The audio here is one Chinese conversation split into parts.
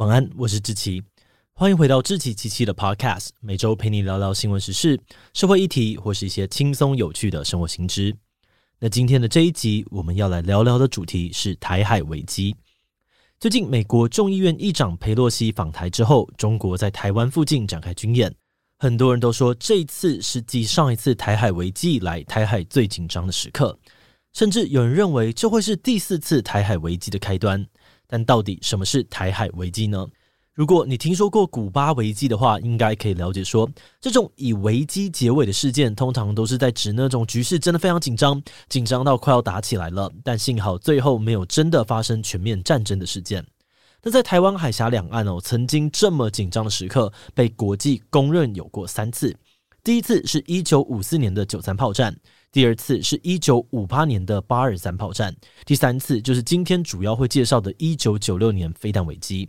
晚安，我是志奇，欢迎回到志奇七七的 Podcast，每周陪你聊聊新闻时事、社会议题或是一些轻松有趣的生活新知。那今天的这一集，我们要来聊聊的主题是台海危机。最近，美国众议院议长佩洛西访台之后，中国在台湾附近展开军演，很多人都说这一次是继上一次台海危机以来台海最紧张的时刻，甚至有人认为这会是第四次台海危机的开端。但到底什么是台海危机呢？如果你听说过古巴危机的话，应该可以了解说，这种以危机结尾的事件，通常都是在指那种局势真的非常紧张，紧张到快要打起来了，但幸好最后没有真的发生全面战争的事件。那在台湾海峡两岸哦，曾经这么紧张的时刻，被国际公认有过三次。第一次是一九五四年的九三炮战。第二次是一九五八年的八二三炮战，第三次就是今天主要会介绍的一九九六年飞弹危机。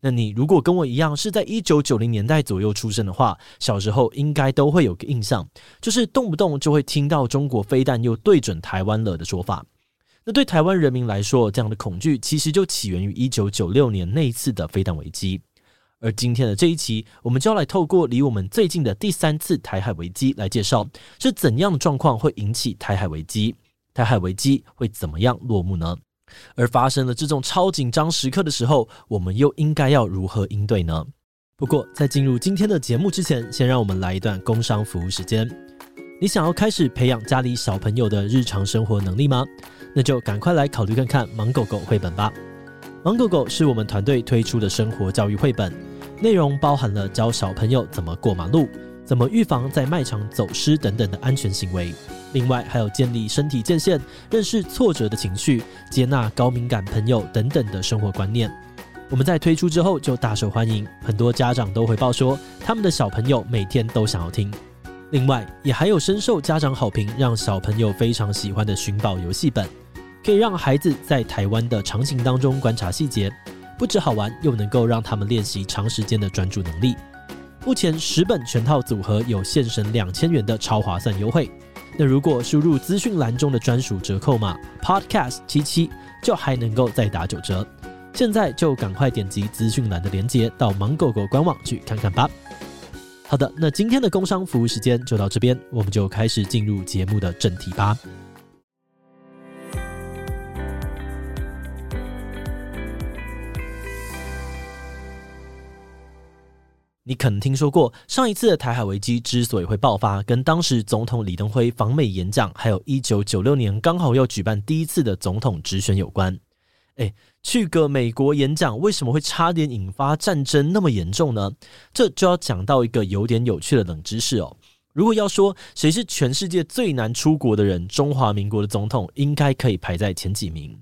那你如果跟我一样是在一九九零年代左右出生的话，小时候应该都会有个印象，就是动不动就会听到中国飞弹又对准台湾了的说法。那对台湾人民来说，这样的恐惧其实就起源于一九九六年那一次的飞弹危机。而今天的这一期，我们就要来透过离我们最近的第三次台海危机来介绍，是怎样的状况会引起台海危机？台海危机会怎么样落幕呢？而发生了这种超紧张时刻的时候，我们又应该要如何应对呢？不过，在进入今天的节目之前，先让我们来一段工商服务时间。你想要开始培养家里小朋友的日常生活能力吗？那就赶快来考虑看看《芒狗狗》绘本吧。《芒狗狗》是我们团队推出的生活教育绘本。内容包含了教小朋友怎么过马路、怎么预防在卖场走失等等的安全行为。另外，还有建立身体界限、认识挫折的情绪、接纳高敏感朋友等等的生活观念。我们在推出之后就大受欢迎，很多家长都回报说，他们的小朋友每天都想要听。另外，也还有深受家长好评，让小朋友非常喜欢的寻宝游戏本，可以让孩子在台湾的场景当中观察细节。不止好玩，又能够让他们练习长时间的专注能力。目前十本全套组合有现省两千元的超划算优惠。那如果输入资讯栏中的专属折扣码 Podcast 七七，就还能够再打九折。现在就赶快点击资讯栏的链接，到芒狗狗官网去看看吧。好的，那今天的工商服务时间就到这边，我们就开始进入节目的正题吧。你可能听说过，上一次的台海危机之所以会爆发，跟当时总统李登辉访美演讲，还有一九九六年刚好要举办第一次的总统直选有关。诶，去个美国演讲，为什么会差点引发战争那么严重呢？这就要讲到一个有点有趣的冷知识哦。如果要说谁是全世界最难出国的人，中华民国的总统应该可以排在前几名。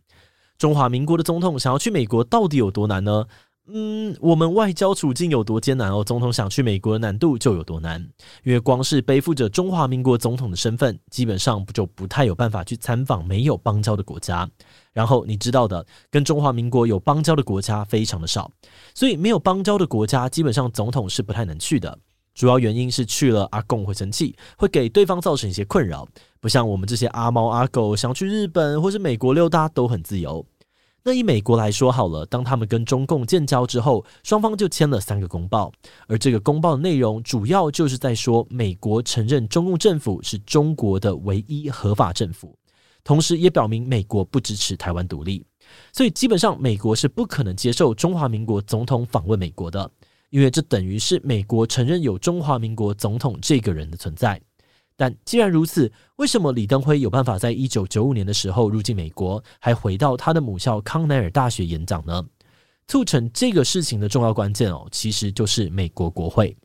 中华民国的总统想要去美国，到底有多难呢？嗯，我们外交处境有多艰难哦？总统想去美国的难度就有多难，因为光是背负着中华民国总统的身份，基本上不就不太有办法去参访没有邦交的国家。然后你知道的，跟中华民国有邦交的国家非常的少，所以没有邦交的国家，基本上总统是不太能去的。主要原因是去了阿贡会生气，会给对方造成一些困扰，不像我们这些阿猫阿狗想去日本或是美国溜达都很自由。那以美国来说好了，当他们跟中共建交之后，双方就签了三个公报，而这个公报的内容主要就是在说，美国承认中共政府是中国的唯一合法政府，同时也表明美国不支持台湾独立，所以基本上美国是不可能接受中华民国总统访问美国的，因为这等于是美国承认有中华民国总统这个人的存在。但既然如此，为什么李登辉有办法在一九九五年的时候入境美国，还回到他的母校康奈尔大学演讲呢？促成这个事情的重要关键哦，其实就是美国国会。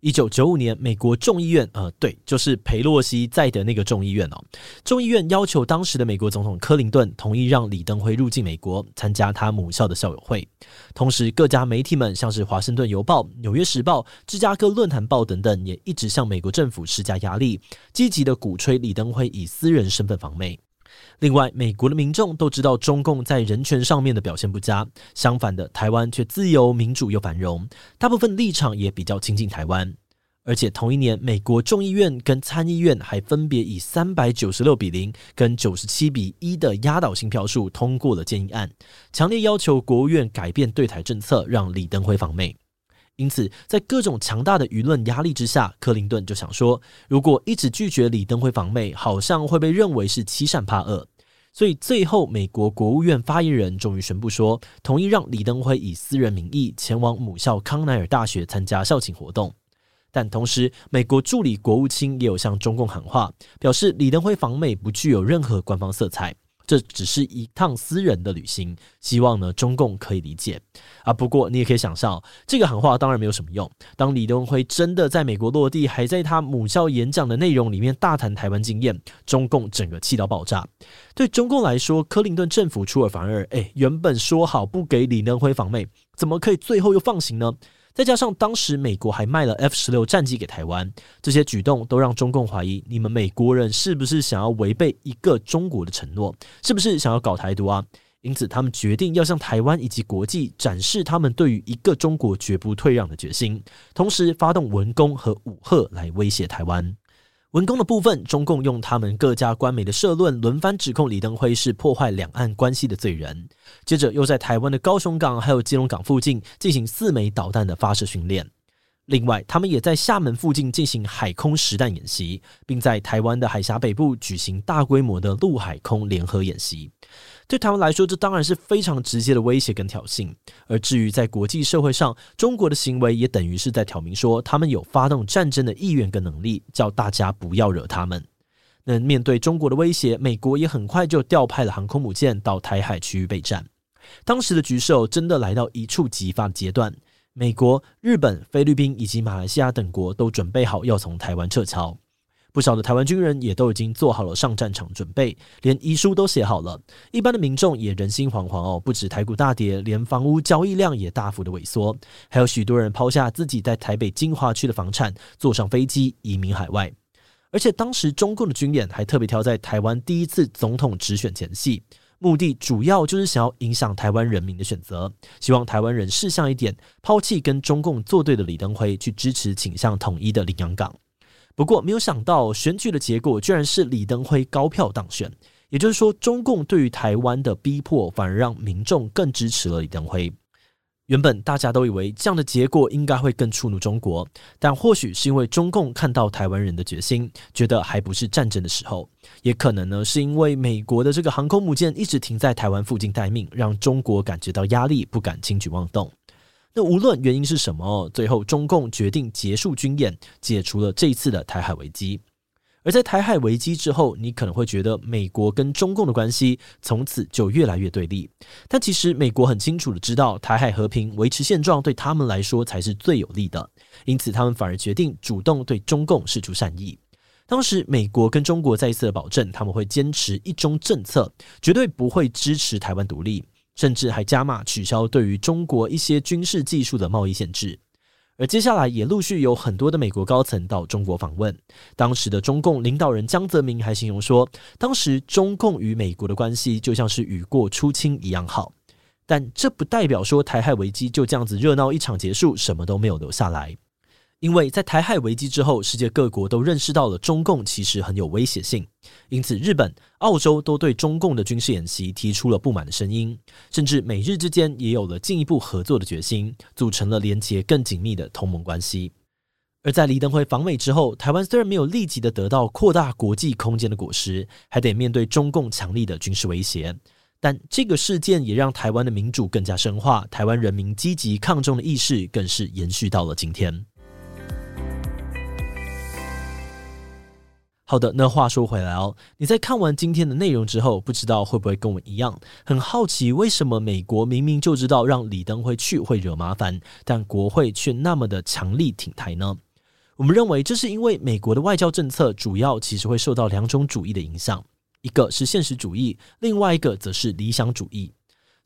一九九五年，美国众议院，呃，对，就是裴洛西在的那个众议院哦。众议院要求当时的美国总统柯林顿同意让李登辉入境美国参加他母校的校友会。同时，各家媒体们，像是《华盛顿邮报》、《纽约时报》、《芝加哥论坛报》等等，也一直向美国政府施加压力，积极的鼓吹李登辉以私人身份访美。另外，美国的民众都知道中共在人权上面的表现不佳，相反的，台湾却自由民主又繁荣，大部分立场也比较亲近台湾。而且同一年，美国众议院跟参议院还分别以三百九十六比零跟九十七比一的压倒性票数通过了建议案，强烈要求国务院改变对台政策，让李登辉访美。因此，在各种强大的舆论压力之下，克林顿就想说，如果一直拒绝李登辉访美，好像会被认为是欺善怕恶。所以最后，美国国务院发言人终于宣布说，同意让李登辉以私人名义前往母校康奈尔大学参加校庆活动。但同时，美国助理国务卿也有向中共喊话，表示李登辉访美不具有任何官方色彩，这只是一趟私人的旅行，希望呢中共可以理解啊。不过你也可以想象，这个喊话当然没有什么用。当李登辉真的在美国落地，还在他母校演讲的内容里面大谈台湾经验，中共整个气到爆炸。对中共来说，克林顿政府出尔反尔，哎，原本说好不给李登辉访美，怎么可以最后又放行呢？再加上当时美国还卖了 F 十六战机给台湾，这些举动都让中共怀疑，你们美国人是不是想要违背一个中国的承诺？是不是想要搞台独啊？因此，他们决定要向台湾以及国际展示他们对于一个中国绝不退让的决心，同时发动文攻和武赫来威胁台湾。文工的部分，中共用他们各家官媒的社论轮番指控李登辉是破坏两岸关系的罪人。接着又在台湾的高雄港还有基隆港附近进行四枚导弹的发射训练。另外，他们也在厦门附近进行海空实弹演习，并在台湾的海峡北部举行大规模的陆海空联合演习。对台湾来说，这当然是非常直接的威胁跟挑衅。而至于在国际社会上，中国的行为也等于是在挑明说，他们有发动战争的意愿跟能力，叫大家不要惹他们。那面对中国的威胁，美国也很快就调派了航空母舰到台海区域备战。当时的局势真的来到一触即发的阶段，美国、日本、菲律宾以及马来西亚等国都准备好要从台湾撤侨。不少的台湾军人也都已经做好了上战场准备，连遗书都写好了。一般的民众也人心惶惶哦，不止台股大跌，连房屋交易量也大幅的萎缩，还有许多人抛下自己在台北精华区的房产，坐上飞机移民海外。而且当时中共的军演还特别挑在台湾第一次总统直选前夕，目的主要就是想要影响台湾人民的选择，希望台湾人识相一点，抛弃跟中共作对的李登辉，去支持倾向统一的林洋港。不过，没有想到选举的结果居然是李登辉高票当选，也就是说，中共对于台湾的逼迫反而让民众更支持了李登辉。原本大家都以为这样的结果应该会更触怒中国，但或许是因为中共看到台湾人的决心，觉得还不是战争的时候，也可能呢是因为美国的这个航空母舰一直停在台湾附近待命，让中国感觉到压力，不敢轻举妄动。那无论原因是什么，最后中共决定结束军演，解除了这一次的台海危机。而在台海危机之后，你可能会觉得美国跟中共的关系从此就越来越对立。但其实美国很清楚的知道，台海和平维持现状对他们来说才是最有利的，因此他们反而决定主动对中共释出善意。当时美国跟中国再一次的保证，他们会坚持一中政策，绝对不会支持台湾独立。甚至还加码取消对于中国一些军事技术的贸易限制，而接下来也陆续有很多的美国高层到中国访问。当时的中共领导人江泽民还形容说，当时中共与美国的关系就像是雨过初晴一样好。但这不代表说台海危机就这样子热闹一场结束，什么都没有留下来。因为在台海危机之后，世界各国都认识到了中共其实很有威胁性，因此日本、澳洲都对中共的军事演习提出了不满的声音，甚至美日之间也有了进一步合作的决心，组成了连结更紧密的同盟关系。而在李登辉访美之后，台湾虽然没有立即的得到扩大国际空间的果实，还得面对中共强力的军事威胁，但这个事件也让台湾的民主更加深化，台湾人民积极抗中的意识更是延续到了今天。好的，那话说回来哦，你在看完今天的内容之后，不知道会不会跟我一样，很好奇为什么美国明明就知道让李登辉去会惹麻烦，但国会却那么的强力挺台呢？我们认为这是因为美国的外交政策主要其实会受到两种主义的影响，一个是现实主义，另外一个则是理想主义。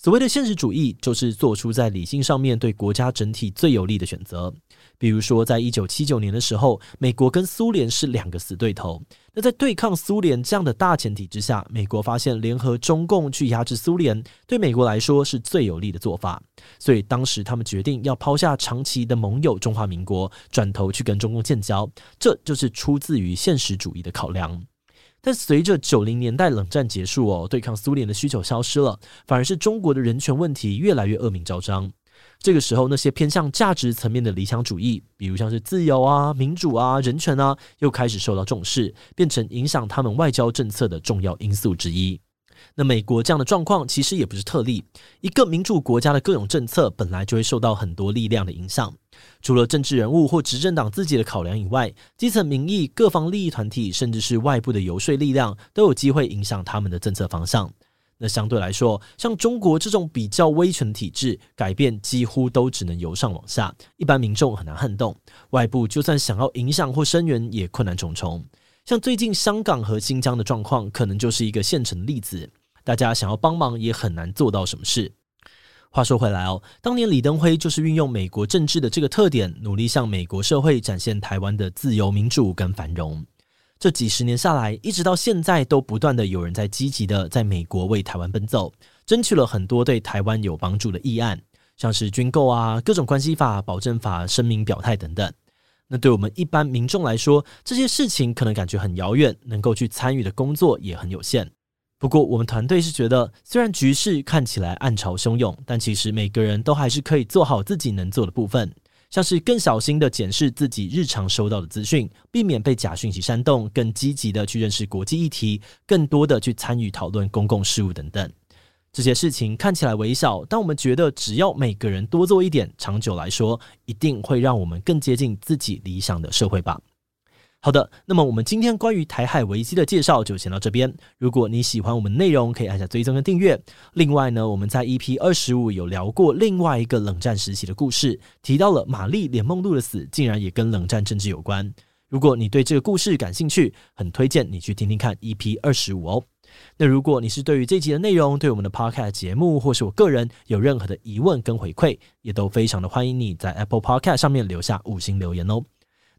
所谓的现实主义，就是做出在理性上面对国家整体最有利的选择。比如说，在一九七九年的时候，美国跟苏联是两个死对头。那在对抗苏联这样的大前提之下，美国发现联合中共去压制苏联，对美国来说是最有利的做法。所以当时他们决定要抛下长期的盟友中华民国，转头去跟中共建交。这就是出自于现实主义的考量。但随着九零年代冷战结束哦，对抗苏联的需求消失了，反而是中国的人权问题越来越恶名昭彰。这个时候，那些偏向价值层面的理想主义，比如像是自由啊、民主啊、人权啊，又开始受到重视，变成影响他们外交政策的重要因素之一。那美国这样的状况其实也不是特例，一个民主国家的各种政策本来就会受到很多力量的影响。除了政治人物或执政党自己的考量以外，基层民意、各方利益团体，甚至是外部的游说力量，都有机会影响他们的政策方向。那相对来说，像中国这种比较威权体制，改变几乎都只能由上往下，一般民众很难撼动。外部就算想要影响或声援，也困难重重。像最近香港和新疆的状况，可能就是一个现成的例子。大家想要帮忙，也很难做到什么事。话说回来哦，当年李登辉就是运用美国政治的这个特点，努力向美国社会展现台湾的自由民主跟繁荣。这几十年下来，一直到现在，都不断的有人在积极的在美国为台湾奔走，争取了很多对台湾有帮助的议案，像是军购啊、各种关系法、保证法、声明表态等等。那对我们一般民众来说，这些事情可能感觉很遥远，能够去参与的工作也很有限。不过，我们团队是觉得，虽然局势看起来暗潮汹涌，但其实每个人都还是可以做好自己能做的部分，像是更小心的检视自己日常收到的资讯，避免被假讯息煽动，更积极的去认识国际议题，更多的去参与讨论公共事务等等。这些事情看起来微小，但我们觉得，只要每个人多做一点，长久来说，一定会让我们更接近自己理想的社会吧。好的，那么我们今天关于台海危机的介绍就先到这边。如果你喜欢我们内容，可以按下追踪跟订阅。另外呢，我们在 EP 二十五有聊过另外一个冷战时期的故事，提到了玛丽莲梦露的死，竟然也跟冷战政治有关。如果你对这个故事感兴趣，很推荐你去听听看 EP 二十五哦。那如果你是对于这集的内容，对我们的 Podcast 节目，或是我个人有任何的疑问跟回馈，也都非常的欢迎你在 Apple Podcast 上面留下五星留言哦。